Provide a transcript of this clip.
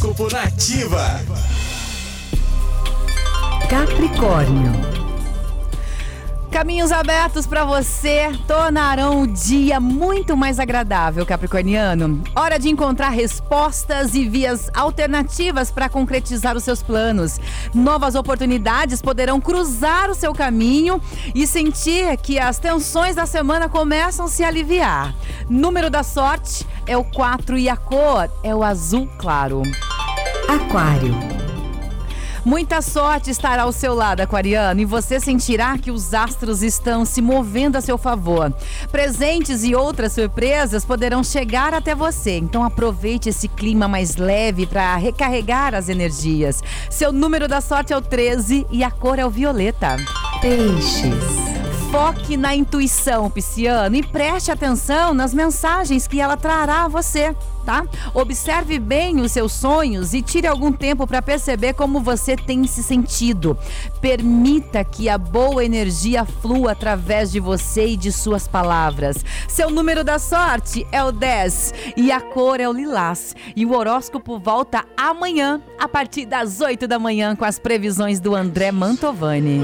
Horóscopo Nativa. Capricórnio. Caminhos abertos para você tornarão o dia muito mais agradável, Capricorniano. Hora de encontrar respostas e vias alternativas para concretizar os seus planos. Novas oportunidades poderão cruzar o seu caminho e sentir que as tensões da semana começam a se aliviar. Número da sorte é o 4 e a cor é o azul claro. Aquário. Muita sorte estará ao seu lado, aquariano, e você sentirá que os astros estão se movendo a seu favor. Presentes e outras surpresas poderão chegar até você, então aproveite esse clima mais leve para recarregar as energias. Seu número da sorte é o 13 e a cor é o violeta. Peixes. Foque na intuição, pisciano, e preste atenção nas mensagens que ela trará a você, tá? Observe bem os seus sonhos e tire algum tempo para perceber como você tem se sentido. Permita que a boa energia flua através de você e de suas palavras. Seu número da sorte é o 10 e a cor é o lilás. E o horóscopo volta amanhã, a partir das 8 da manhã, com as previsões do André Mantovani.